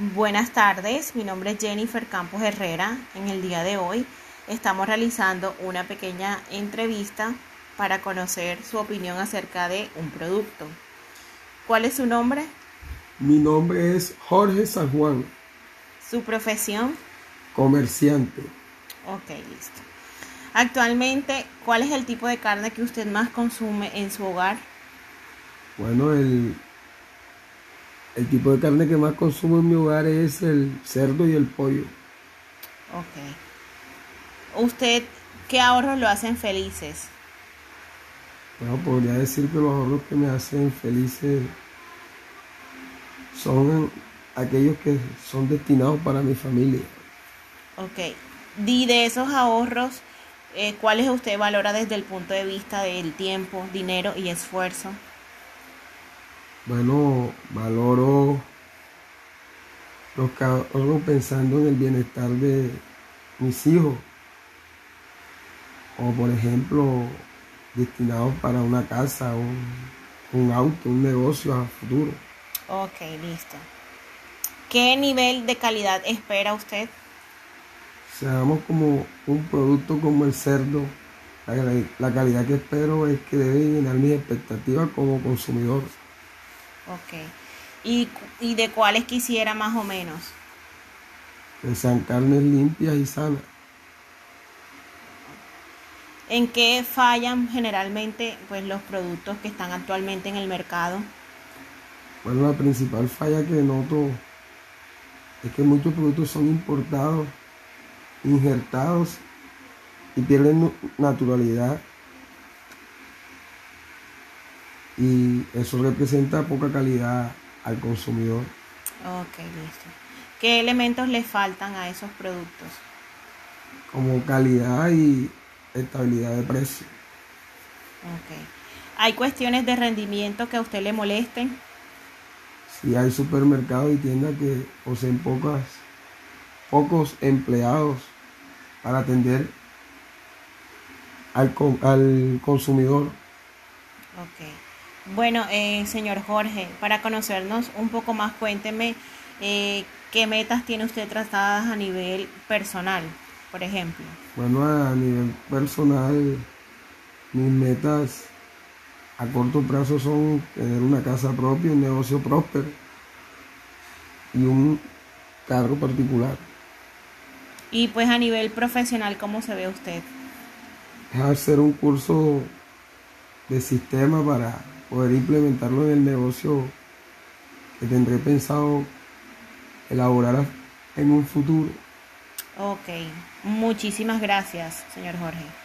Buenas tardes, mi nombre es Jennifer Campos Herrera. En el día de hoy estamos realizando una pequeña entrevista para conocer su opinión acerca de un producto. ¿Cuál es su nombre? Mi nombre es Jorge San Juan, ¿Su profesión? comerciante. Ok, listo. Actualmente, ¿cuál es el tipo de carne que usted más consume en su hogar? Bueno, el, el tipo de carne que más consumo en mi hogar es el cerdo y el pollo. Ok. ¿Usted qué ahorros lo hacen felices? Bueno, podría decir que los ahorros que me hacen felices son aquellos que son destinados para mi familia. Ok. Y de esos ahorros, eh, ¿cuáles usted valora desde el punto de vista del tiempo, dinero y esfuerzo? Bueno, valoro los que ahorro pensando en el bienestar de mis hijos. O por ejemplo, destinados para una casa, un, un auto, un negocio a futuro. Ok, listo. ¿Qué nivel de calidad espera usted? Seamos como un producto como el cerdo. La, la calidad que espero es que debe llenar mis expectativas como consumidor. Ok. ¿Y, y de cuáles quisiera más o menos? Sean carnes limpias y sanas. ¿En qué fallan generalmente pues, los productos que están actualmente en el mercado? Bueno, la principal falla que noto es que muchos productos son importados, injertados y pierden naturalidad. Y eso representa poca calidad al consumidor. Ok, listo. ¿Qué elementos le faltan a esos productos? como calidad y estabilidad de precio. Ok. ¿Hay cuestiones de rendimiento que a usted le molesten? Si hay supermercados y tiendas que poseen pocas, pocos empleados para atender al, al consumidor. Ok. Bueno, eh, señor Jorge, para conocernos un poco más, cuénteme eh, qué metas tiene usted trazadas a nivel personal, por ejemplo. Bueno, a nivel personal, mis metas a corto plazo son tener una casa propia, un negocio próspero y un carro particular. Y pues a nivel profesional, ¿cómo se ve usted? es hacer un curso de sistema para poder implementarlo en el negocio que tendré pensado elaborar en un futuro. Ok. Muchísimas gracias, señor Jorge.